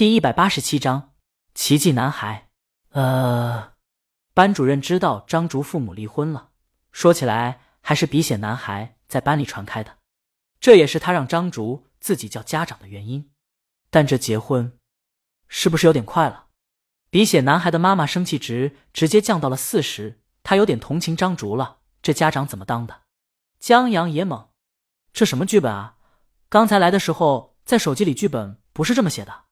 第一百八十七章奇迹男孩。呃，班主任知道张竹父母离婚了，说起来还是鼻血男孩在班里传开的，这也是他让张竹自己叫家长的原因。但这结婚是不是有点快了？鼻血男孩的妈妈生气值直接降到了四十，他有点同情张竹了。这家长怎么当的？江阳也懵，这什么剧本啊？刚才来的时候在手机里剧本不是这么写的。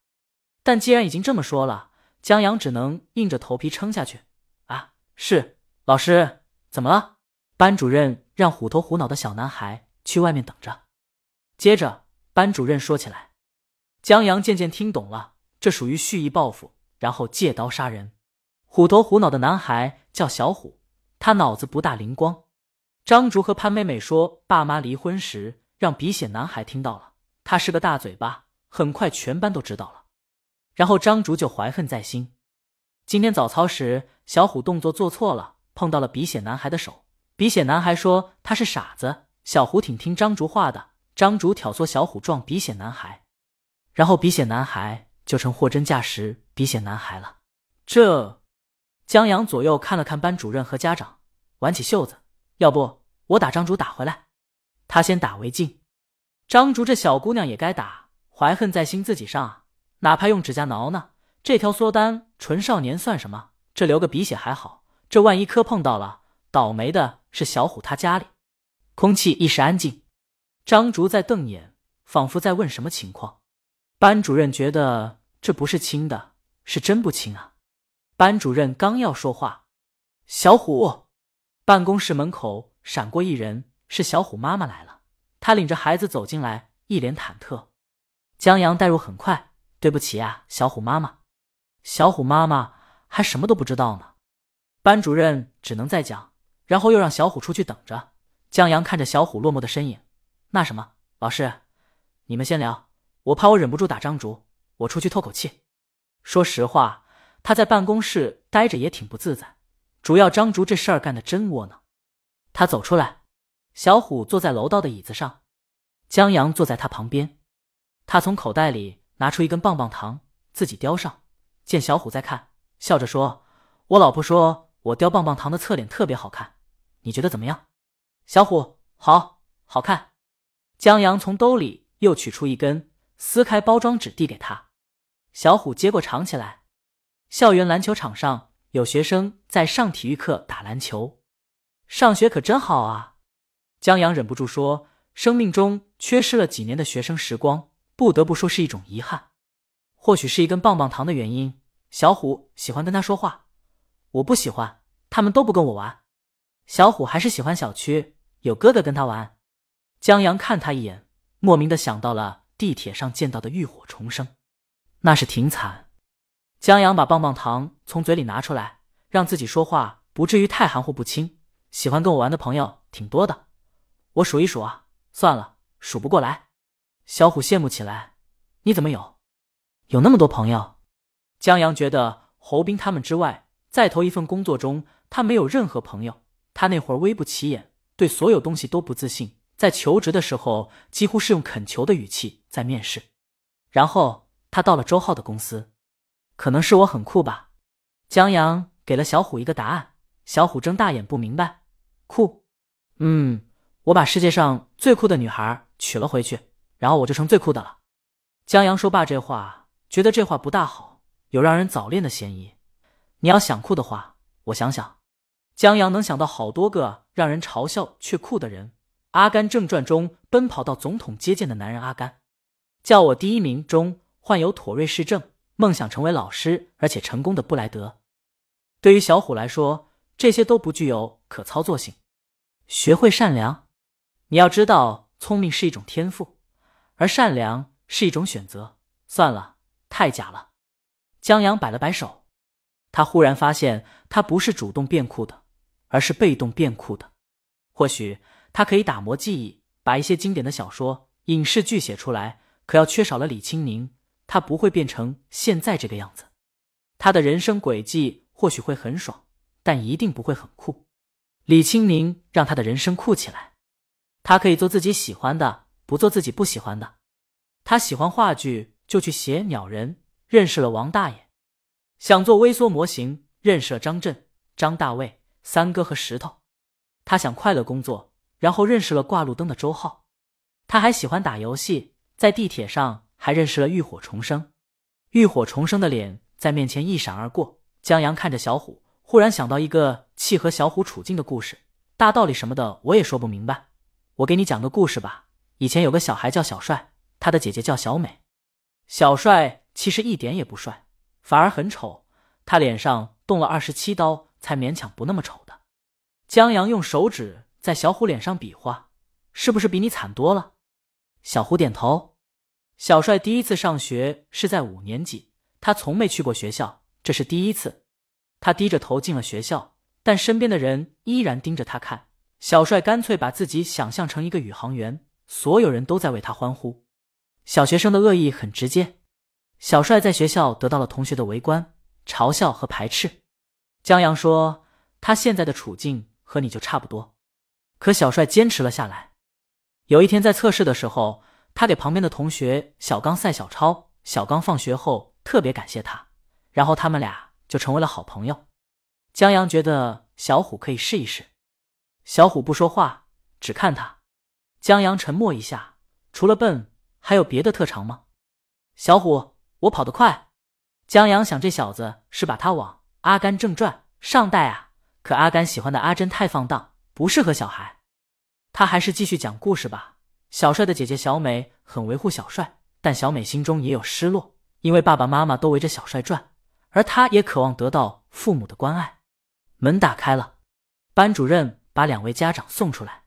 但既然已经这么说了，江阳只能硬着头皮撑下去。啊，是老师，怎么了？班主任让虎头虎脑的小男孩去外面等着。接着，班主任说起来，江阳渐渐听懂了，这属于蓄意报复，然后借刀杀人。虎头虎脑的男孩叫小虎，他脑子不大灵光。张竹和潘美美说爸妈离婚时，让鼻血男孩听到了，他是个大嘴巴，很快全班都知道了。然后张竹就怀恨在心。今天早操时，小虎动作做错了，碰到了鼻血男孩的手。鼻血男孩说他是傻子。小虎挺听张竹话的。张竹挑唆小虎撞鼻血男孩，然后鼻血男孩就成货真价实鼻血男孩了。这，江阳左右看了看班主任和家长，挽起袖子，要不我打张竹打回来？他先打为敬。张竹这小姑娘也该打，怀恨在心自己上啊。哪怕用指甲挠呢？这条缩单纯少年算什么？这流个鼻血还好，这万一磕碰到了，倒霉的是小虎他家里。空气一时安静，张竹在瞪眼，仿佛在问什么情况。班主任觉得这不是亲的，是真不亲啊。班主任刚要说话，小虎办公室门口闪过一人，是小虎妈妈来了。她领着孩子走进来，一脸忐忑。江阳带入很快。对不起呀，小虎妈妈。小虎妈妈还什么都不知道呢。班主任只能再讲，然后又让小虎出去等着。江阳看着小虎落寞的身影，那什么，老师，你们先聊，我怕我忍不住打张竹，我出去透口气。说实话，他在办公室待着也挺不自在，主要张竹这事儿干的真窝囊。他走出来，小虎坐在楼道的椅子上，江阳坐在他旁边，他从口袋里。拿出一根棒棒糖，自己叼上。见小虎在看，笑着说：“我老婆说我叼棒棒糖的侧脸特别好看，你觉得怎么样？”小虎：“好，好看。”江阳从兜里又取出一根，撕开包装纸递给他。小虎接过尝起来。校园篮球场上有学生在上体育课打篮球，上学可真好啊！江阳忍不住说：“生命中缺失了几年的学生时光。”不得不说是一种遗憾，或许是一根棒棒糖的原因。小虎喜欢跟他说话，我不喜欢，他们都不跟我玩。小虎还是喜欢小区，有哥哥跟他玩。江阳看他一眼，莫名的想到了地铁上见到的浴火重生，那是挺惨。江阳把棒棒糖从嘴里拿出来，让自己说话不至于太含糊不清。喜欢跟我玩的朋友挺多的，我数一数啊，算了，数不过来。小虎羡慕起来：“你怎么有？有那么多朋友？”江阳觉得侯斌他们之外，在头一份工作中，他没有任何朋友。他那会儿微不起眼，对所有东西都不自信。在求职的时候，几乎是用恳求的语气在面试。然后他到了周浩的公司，可能是我很酷吧？江阳给了小虎一个答案。小虎睁大眼不明白：“酷？嗯，我把世界上最酷的女孩娶了回去。”然后我就成最酷的了。江阳说罢这话，觉得这话不大好，有让人早恋的嫌疑。你要想酷的话，我想想。江阳能想到好多个让人嘲笑却酷的人。《阿甘正传》中奔跑到总统接见的男人阿甘，叫我第一名中患有妥瑞氏症，梦想成为老师而且成功的布莱德。对于小虎来说，这些都不具有可操作性。学会善良，你要知道，聪明是一种天赋。而善良是一种选择。算了，太假了。江阳摆了摆手，他忽然发现，他不是主动变酷的，而是被动变酷的。或许他可以打磨记忆，把一些经典的小说、影视剧写出来。可要缺少了李青宁，他不会变成现在这个样子。他的人生轨迹或许会很爽，但一定不会很酷。李青宁让他的人生酷起来。他可以做自己喜欢的。不做自己不喜欢的，他喜欢话剧就去写鸟人，认识了王大爷；想做微缩模型，认识了张震、张大卫、三哥和石头。他想快乐工作，然后认识了挂路灯的周浩。他还喜欢打游戏，在地铁上还认识了浴火重生。浴火重生的脸在面前一闪而过。江阳看着小虎，忽然想到一个契合小虎处境的故事。大道理什么的我也说不明白，我给你讲个故事吧。以前有个小孩叫小帅，他的姐姐叫小美。小帅其实一点也不帅，反而很丑。他脸上动了二十七刀，才勉强不那么丑的。江阳用手指在小虎脸上比划，是不是比你惨多了？小虎点头。小帅第一次上学是在五年级，他从没去过学校，这是第一次。他低着头进了学校，但身边的人依然盯着他看。小帅干脆把自己想象成一个宇航员，所有人都在为他欢呼。小学生的恶意很直接。小帅在学校得到了同学的围观、嘲笑和排斥。江阳说：“他现在的处境和你就差不多。”可小帅坚持了下来。有一天在测试的时候，他给旁边的同学小刚赛小抄。小刚放学后特别感谢他，然后他们俩就成为了好朋友。江阳觉得小虎可以试一试。小虎不说话，只看他。江阳沉默一下，除了笨，还有别的特长吗？小虎，我跑得快。江阳想，这小子是把他往《阿甘正传》上带啊。可阿甘喜欢的阿珍太放荡，不适合小孩。他还是继续讲故事吧。小帅的姐姐小美很维护小帅，但小美心中也有失落，因为爸爸妈妈都围着小帅转，而她也渴望得到父母的关爱。门打开了，班主任把两位家长送出来。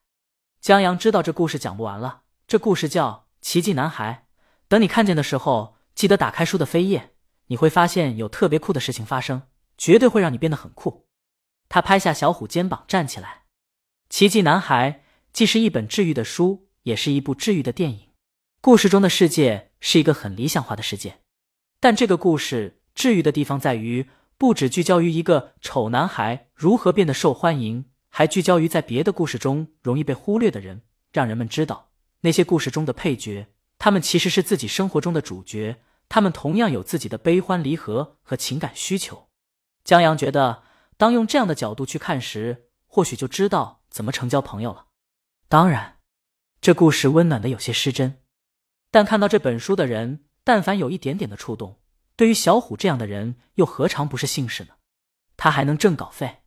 江阳知道这故事讲不完了，这故事叫《奇迹男孩》。等你看见的时候，记得打开书的扉页，你会发现有特别酷的事情发生，绝对会让你变得很酷。他拍下小虎肩膀，站起来。奇迹男孩。既是一本治愈的书，也是一部治愈的电影。故事中的世界是一个很理想化的世界，但这个故事治愈的地方在于，不只聚焦于一个丑男孩如何变得受欢迎，还聚焦于在别的故事中容易被忽略的人，让人们知道那些故事中的配角，他们其实是自己生活中的主角，他们同样有自己的悲欢离合和情感需求。江阳觉得，当用这样的角度去看时，或许就知道怎么成交朋友了。当然，这故事温暖的有些失真，但看到这本书的人，但凡有一点点的触动，对于小虎这样的人，又何尝不是幸事呢？他还能挣稿费。